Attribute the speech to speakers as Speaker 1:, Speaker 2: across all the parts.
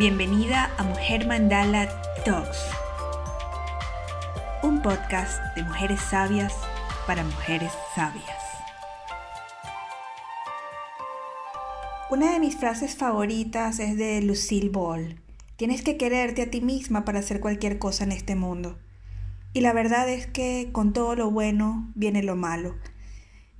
Speaker 1: Bienvenida a Mujer Mandala Talks, un podcast de mujeres sabias para mujeres sabias. Una de mis frases favoritas es de Lucille Ball. Tienes que quererte a ti misma para hacer cualquier cosa en este mundo. Y la verdad es que con todo lo bueno viene lo malo.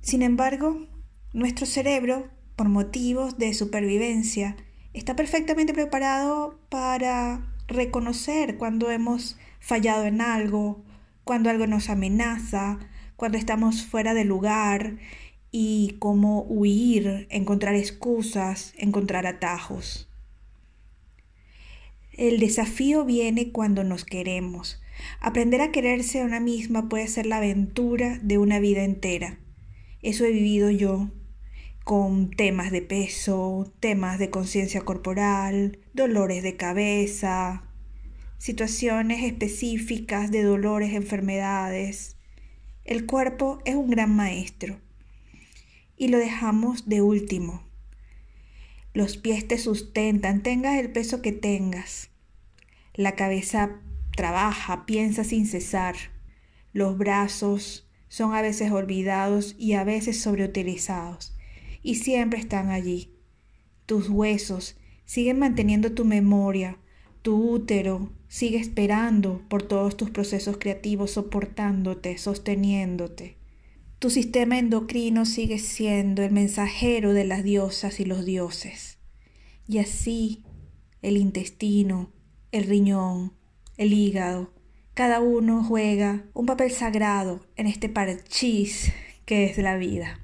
Speaker 1: Sin embargo, nuestro cerebro, por motivos de supervivencia, está perfectamente preparado para reconocer cuando hemos fallado en algo, cuando algo nos amenaza, cuando estamos fuera de lugar y cómo huir, encontrar excusas, encontrar atajos. El desafío viene cuando nos queremos. Aprender a quererse a una misma puede ser la aventura de una vida entera. Eso he vivido yo con temas de peso, temas de conciencia corporal, dolores de cabeza, situaciones específicas de dolores, enfermedades. El cuerpo es un gran maestro y lo dejamos de último. Los pies te sustentan, tengas el peso que tengas. La cabeza trabaja, piensa sin cesar. Los brazos son a veces olvidados y a veces sobreutilizados y siempre están allí. Tus huesos siguen manteniendo tu memoria, tu útero sigue esperando por todos tus procesos creativos, soportándote, sosteniéndote. Tu sistema endocrino sigue siendo el mensajero de las diosas y los dioses. Y así el intestino, el riñón, el hígado, cada uno juega un papel sagrado en este parchís que es la vida.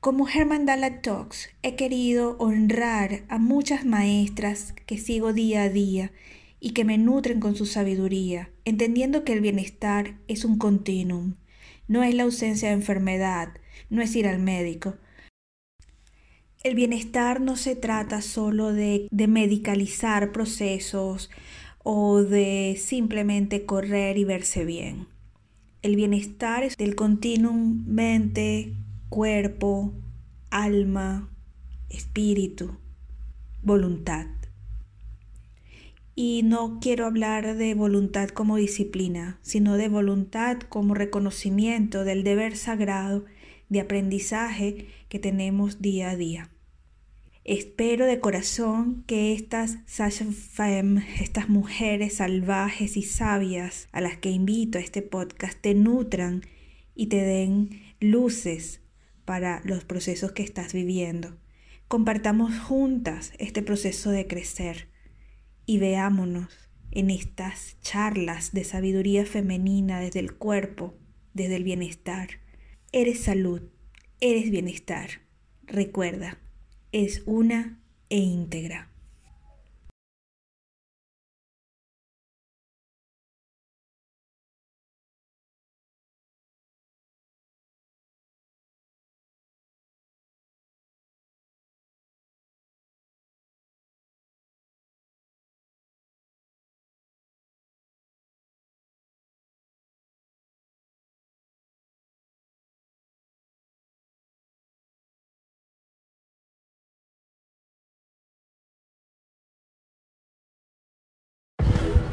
Speaker 1: Con Mujer Mandala Talks he querido honrar a muchas maestras que sigo día a día y que me nutren con su sabiduría, entendiendo que el bienestar es un continuum, no es la ausencia de enfermedad, no es ir al médico. El bienestar no se trata solo de, medicalizar procesos o de simplemente correr y verse bien. El bienestar es del continuum mente, cuerpo, alma, espíritu, voluntad. Y no quiero hablar de voluntad como disciplina, sino de voluntad como reconocimiento del deber sagrado de aprendizaje que tenemos día a día. Espero de corazón que estas estas mujeres salvajes y sabias a las que invito a este podcast, te nutran y te den luces para los procesos que estás viviendo. Compartamos juntas este proceso de crecer y veámonos en estas charlas de sabiduría femenina desde el cuerpo, desde el bienestar. Eres salud, eres bienestar. Recuerda, es una e íntegra.